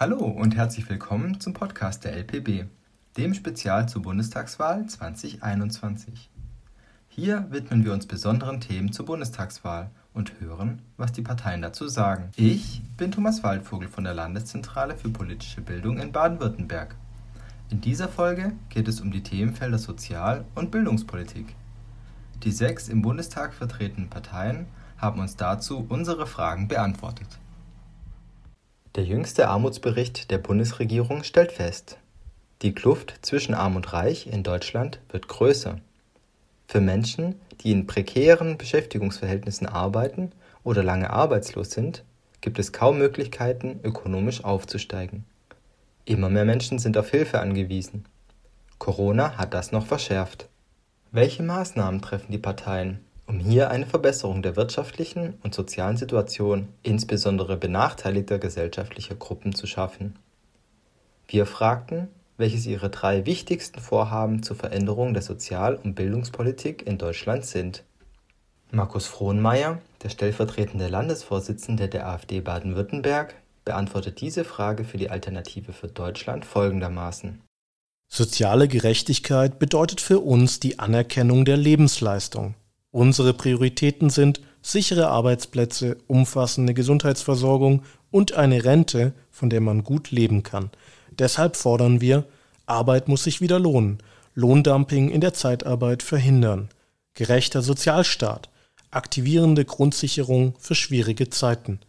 Hallo und herzlich willkommen zum Podcast der LPB, dem Spezial zur Bundestagswahl 2021. Hier widmen wir uns besonderen Themen zur Bundestagswahl und hören, was die Parteien dazu sagen. Ich bin Thomas Waldvogel von der Landeszentrale für politische Bildung in Baden-Württemberg. In dieser Folge geht es um die Themenfelder Sozial- und Bildungspolitik. Die sechs im Bundestag vertretenen Parteien haben uns dazu unsere Fragen beantwortet. Der jüngste Armutsbericht der Bundesregierung stellt fest, die Kluft zwischen Arm und Reich in Deutschland wird größer. Für Menschen, die in prekären Beschäftigungsverhältnissen arbeiten oder lange arbeitslos sind, gibt es kaum Möglichkeiten, ökonomisch aufzusteigen. Immer mehr Menschen sind auf Hilfe angewiesen. Corona hat das noch verschärft. Welche Maßnahmen treffen die Parteien, um hier eine Verbesserung der wirtschaftlichen und sozialen Situation insbesondere benachteiligter gesellschaftlicher Gruppen zu schaffen. Wir fragten, welches ihre drei wichtigsten Vorhaben zur Veränderung der Sozial- und Bildungspolitik in Deutschland sind. Markus Frohnmeier, der stellvertretende Landesvorsitzende der AfD Baden-Württemberg, beantwortet diese Frage für die Alternative für Deutschland folgendermaßen. Soziale Gerechtigkeit bedeutet für uns die Anerkennung der Lebensleistung. Unsere Prioritäten sind sichere Arbeitsplätze, umfassende Gesundheitsversorgung und eine Rente, von der man gut leben kann. Deshalb fordern wir, Arbeit muss sich wieder lohnen, Lohndumping in der Zeitarbeit verhindern, gerechter Sozialstaat, aktivierende Grundsicherung für schwierige Zeiten,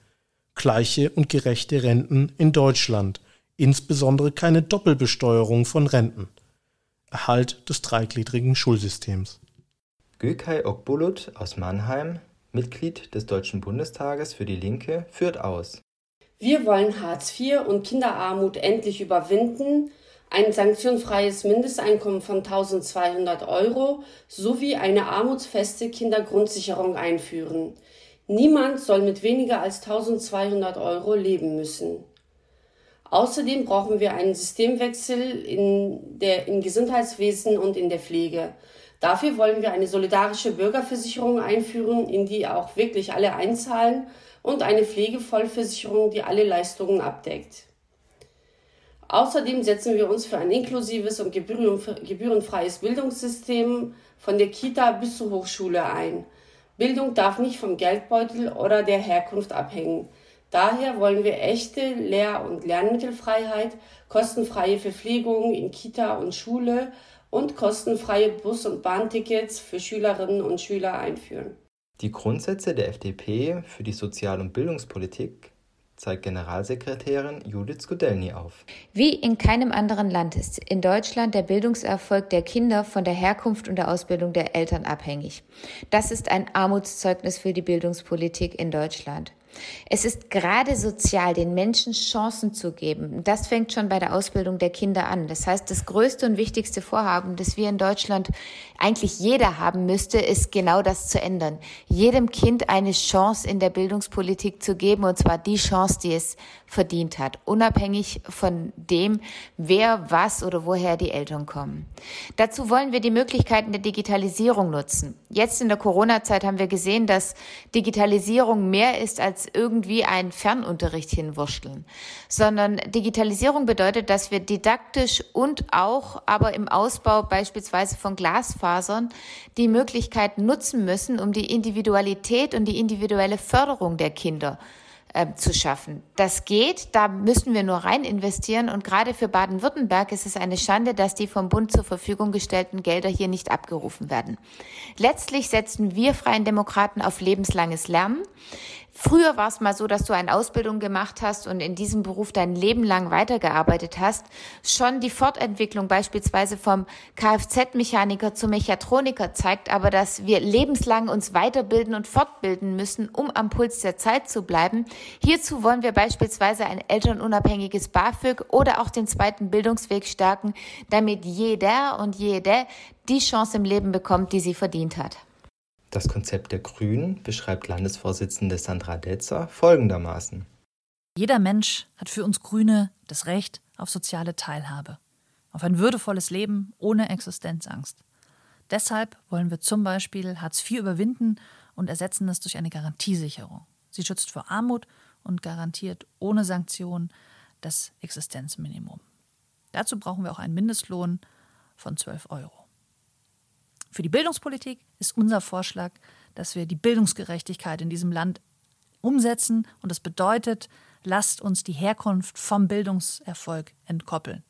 gleiche und gerechte Renten in Deutschland, insbesondere keine Doppelbesteuerung von Renten, Erhalt des dreigliedrigen Schulsystems. Gülkay Okbulut aus Mannheim, Mitglied des Deutschen Bundestages für die Linke, führt aus. Wir wollen Hartz IV und Kinderarmut endlich überwinden, ein sanktionfreies Mindesteinkommen von 1200 Euro sowie eine armutsfeste Kindergrundsicherung einführen. Niemand soll mit weniger als 1200 Euro leben müssen. Außerdem brauchen wir einen Systemwechsel in der, im Gesundheitswesen und in der Pflege. Dafür wollen wir eine solidarische Bürgerversicherung einführen, in die auch wirklich alle einzahlen und eine Pflegevollversicherung, die alle Leistungen abdeckt. Außerdem setzen wir uns für ein inklusives und gebührenfreies Bildungssystem von der Kita bis zur Hochschule ein. Bildung darf nicht vom Geldbeutel oder der Herkunft abhängen. Daher wollen wir echte Lehr- und Lernmittelfreiheit, kostenfreie Verpflegung in Kita und Schule und kostenfreie Bus- und Bahntickets für Schülerinnen und Schüler einführen. Die Grundsätze der FDP für die Sozial- und Bildungspolitik zeigt Generalsekretärin Judith Skudelny auf. Wie in keinem anderen Land ist in Deutschland der Bildungserfolg der Kinder von der Herkunft und der Ausbildung der Eltern abhängig. Das ist ein Armutszeugnis für die Bildungspolitik in Deutschland. Es ist gerade sozial, den Menschen Chancen zu geben. Das fängt schon bei der Ausbildung der Kinder an. Das heißt, das größte und wichtigste Vorhaben, das wir in Deutschland eigentlich jeder haben müsste, ist genau das zu ändern. Jedem Kind eine Chance in der Bildungspolitik zu geben, und zwar die Chance, die es verdient hat, unabhängig von dem, wer, was oder woher die Eltern kommen. Dazu wollen wir die Möglichkeiten der Digitalisierung nutzen. Jetzt in der Corona-Zeit haben wir gesehen, dass Digitalisierung mehr ist als irgendwie einen Fernunterricht hinwurschteln, sondern Digitalisierung bedeutet, dass wir didaktisch und auch aber im Ausbau beispielsweise von Glasfasern die Möglichkeit nutzen müssen, um die Individualität und die individuelle Förderung der Kinder äh, zu schaffen. Das geht, da müssen wir nur rein investieren und gerade für Baden-Württemberg ist es eine Schande, dass die vom Bund zur Verfügung gestellten Gelder hier nicht abgerufen werden. Letztlich setzen wir Freien Demokraten auf lebenslanges Lernen. Früher war es mal so, dass du eine Ausbildung gemacht hast und in diesem Beruf dein Leben lang weitergearbeitet hast. Schon die Fortentwicklung beispielsweise vom Kfz-Mechaniker zum Mechatroniker zeigt aber, dass wir lebenslang uns weiterbilden und fortbilden müssen, um am Puls der Zeit zu bleiben. Hierzu wollen wir beispielsweise ein elternunabhängiges BAföG oder auch den zweiten Bildungsweg stärken, damit jeder und jede die Chance im Leben bekommt, die sie verdient hat. Das Konzept der Grünen beschreibt Landesvorsitzende Sandra Detzer folgendermaßen. Jeder Mensch hat für uns Grüne das Recht auf soziale Teilhabe, auf ein würdevolles Leben ohne Existenzangst. Deshalb wollen wir zum Beispiel Hartz IV überwinden und ersetzen es durch eine Garantiesicherung. Sie schützt vor Armut und garantiert ohne Sanktionen das Existenzminimum. Dazu brauchen wir auch einen Mindestlohn von 12 Euro. Für die Bildungspolitik ist unser Vorschlag, dass wir die Bildungsgerechtigkeit in diesem Land umsetzen und das bedeutet, lasst uns die Herkunft vom Bildungserfolg entkoppeln.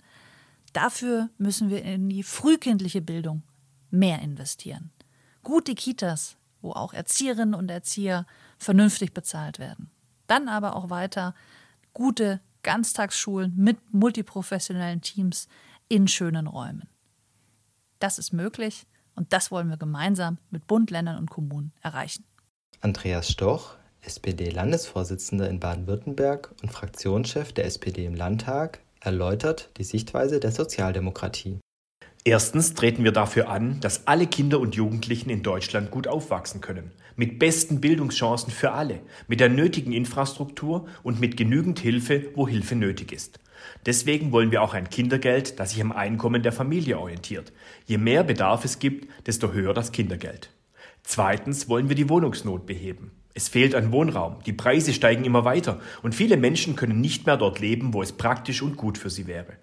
Dafür müssen wir in die frühkindliche Bildung mehr investieren. Gute Kitas, wo auch Erzieherinnen und Erzieher vernünftig bezahlt werden. Dann aber auch weiter gute Ganztagsschulen mit multiprofessionellen Teams in schönen Räumen. Das ist möglich und das wollen wir gemeinsam mit Bund, Ländern und Kommunen erreichen. Andreas Stoch, SPD-Landesvorsitzender in Baden-Württemberg und Fraktionschef der SPD im Landtag, erläutert die Sichtweise der Sozialdemokratie. Erstens treten wir dafür an, dass alle Kinder und Jugendlichen in Deutschland gut aufwachsen können. Mit besten Bildungschancen für alle, mit der nötigen Infrastruktur und mit genügend Hilfe, wo Hilfe nötig ist. Deswegen wollen wir auch ein Kindergeld, das sich am Einkommen der Familie orientiert. Je mehr Bedarf es gibt, desto höher das Kindergeld. Zweitens wollen wir die Wohnungsnot beheben. Es fehlt an Wohnraum, die Preise steigen immer weiter und viele Menschen können nicht mehr dort leben, wo es praktisch und gut für sie wäre.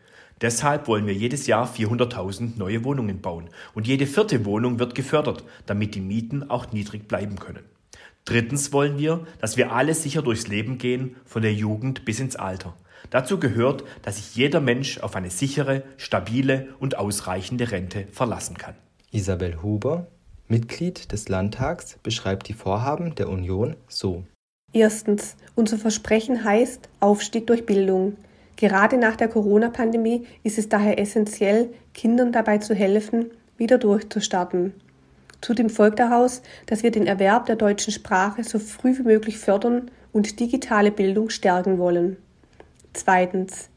Deshalb wollen wir jedes Jahr 400.000 neue Wohnungen bauen und jede vierte Wohnung wird gefördert, damit die Mieten auch niedrig bleiben können. Drittens wollen wir, dass wir alle sicher durchs Leben gehen, von der Jugend bis ins Alter. Dazu gehört, dass sich jeder Mensch auf eine sichere, stabile und ausreichende Rente verlassen kann. Isabel Huber, Mitglied des Landtags, beschreibt die Vorhaben der Union so. Erstens, unser Versprechen heißt Aufstieg durch Bildung. Gerade nach der Corona-Pandemie ist es daher essentiell, Kindern dabei zu helfen, wieder durchzustarten. Zudem folgt daraus, dass wir den Erwerb der deutschen Sprache so früh wie möglich fördern und digitale Bildung stärken wollen. Zweitens.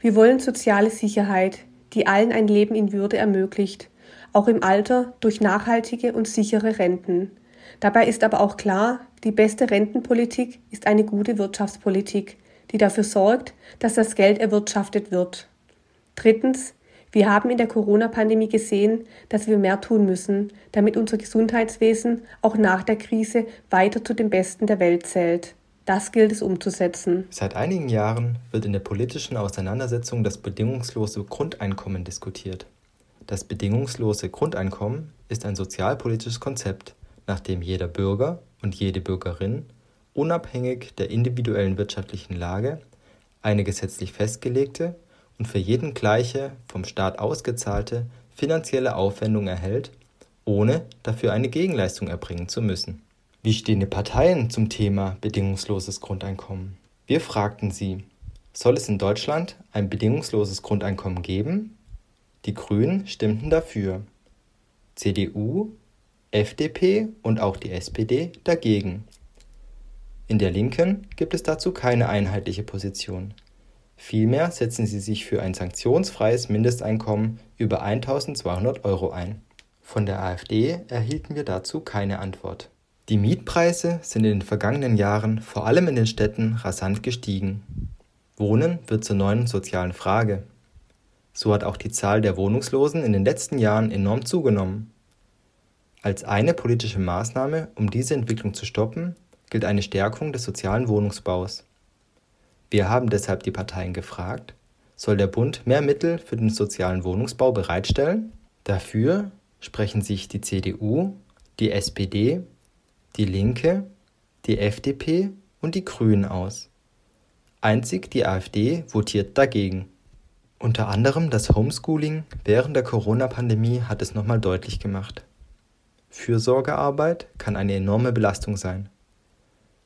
Wir wollen soziale Sicherheit, die allen ein Leben in Würde ermöglicht, auch im Alter durch nachhaltige und sichere Renten. Dabei ist aber auch klar, die beste Rentenpolitik ist eine gute Wirtschaftspolitik, die dafür sorgt, dass das Geld erwirtschaftet wird. Drittens. Wir haben in der Corona-Pandemie gesehen, dass wir mehr tun müssen, damit unser Gesundheitswesen auch nach der Krise weiter zu den Besten der Welt zählt. Das gilt es umzusetzen. Seit einigen Jahren wird in der politischen Auseinandersetzung das bedingungslose Grundeinkommen diskutiert. Das bedingungslose Grundeinkommen ist ein sozialpolitisches Konzept, nach dem jeder Bürger und jede Bürgerin unabhängig der individuellen wirtschaftlichen Lage eine gesetzlich festgelegte und für jeden gleiche, vom Staat ausgezahlte finanzielle Aufwendung erhält, ohne dafür eine Gegenleistung erbringen zu müssen. Wie stehen die Parteien zum Thema bedingungsloses Grundeinkommen? Wir fragten sie, soll es in Deutschland ein bedingungsloses Grundeinkommen geben? Die Grünen stimmten dafür, CDU, FDP und auch die SPD dagegen. In der Linken gibt es dazu keine einheitliche Position. Vielmehr setzen sie sich für ein sanktionsfreies Mindesteinkommen über 1200 Euro ein. Von der AfD erhielten wir dazu keine Antwort. Die Mietpreise sind in den vergangenen Jahren vor allem in den Städten rasant gestiegen. Wohnen wird zur neuen sozialen Frage. So hat auch die Zahl der Wohnungslosen in den letzten Jahren enorm zugenommen. Als eine politische Maßnahme, um diese Entwicklung zu stoppen, gilt eine Stärkung des sozialen Wohnungsbaus. Wir haben deshalb die Parteien gefragt, soll der Bund mehr Mittel für den sozialen Wohnungsbau bereitstellen? Dafür sprechen sich die CDU, die SPD, die Linke, die FDP und die Grünen aus. Einzig die AfD votiert dagegen. Unter anderem das Homeschooling während der Corona-Pandemie hat es nochmal deutlich gemacht. Fürsorgearbeit kann eine enorme Belastung sein.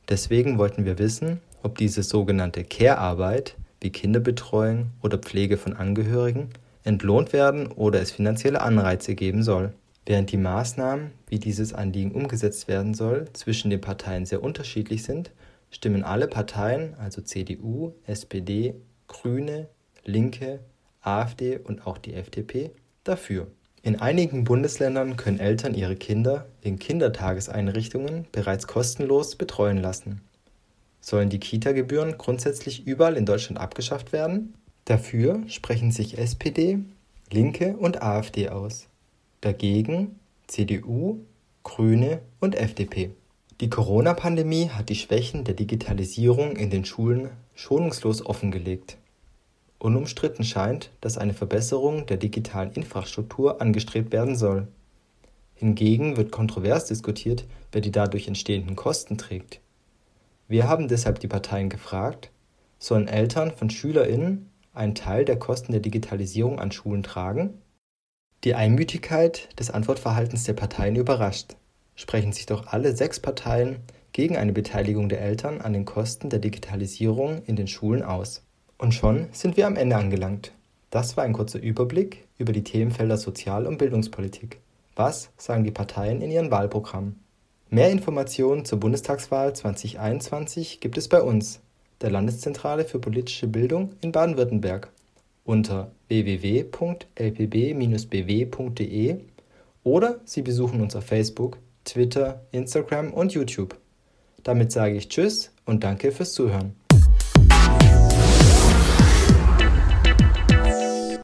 Deswegen wollten wir wissen, ob diese sogenannte Care-Arbeit wie Kinderbetreuung oder Pflege von Angehörigen entlohnt werden oder es finanzielle Anreize geben soll. Während die Maßnahmen, wie dieses Anliegen umgesetzt werden soll, zwischen den Parteien sehr unterschiedlich sind, stimmen alle Parteien, also CDU, SPD, Grüne, Linke, AfD und auch die FDP, dafür. In einigen Bundesländern können Eltern ihre Kinder in Kindertageseinrichtungen bereits kostenlos betreuen lassen. Sollen die Kita-Gebühren grundsätzlich überall in Deutschland abgeschafft werden? Dafür sprechen sich SPD, Linke und AfD aus. Dagegen CDU, Grüne und FDP. Die Corona-Pandemie hat die Schwächen der Digitalisierung in den Schulen schonungslos offengelegt. Unumstritten scheint, dass eine Verbesserung der digitalen Infrastruktur angestrebt werden soll. Hingegen wird kontrovers diskutiert, wer die dadurch entstehenden Kosten trägt. Wir haben deshalb die Parteien gefragt, sollen Eltern von SchülerInnen einen Teil der Kosten der Digitalisierung an Schulen tragen? Die Einmütigkeit des Antwortverhaltens der Parteien überrascht. Sprechen sich doch alle sechs Parteien gegen eine Beteiligung der Eltern an den Kosten der Digitalisierung in den Schulen aus. Und schon sind wir am Ende angelangt. Das war ein kurzer Überblick über die Themenfelder Sozial- und Bildungspolitik. Was sagen die Parteien in ihren Wahlprogrammen? Mehr Informationen zur Bundestagswahl 2021 gibt es bei uns, der Landeszentrale für politische Bildung in Baden-Württemberg, unter www.lpb-bw.de oder Sie besuchen uns auf Facebook, Twitter, Instagram und YouTube. Damit sage ich Tschüss und danke fürs Zuhören.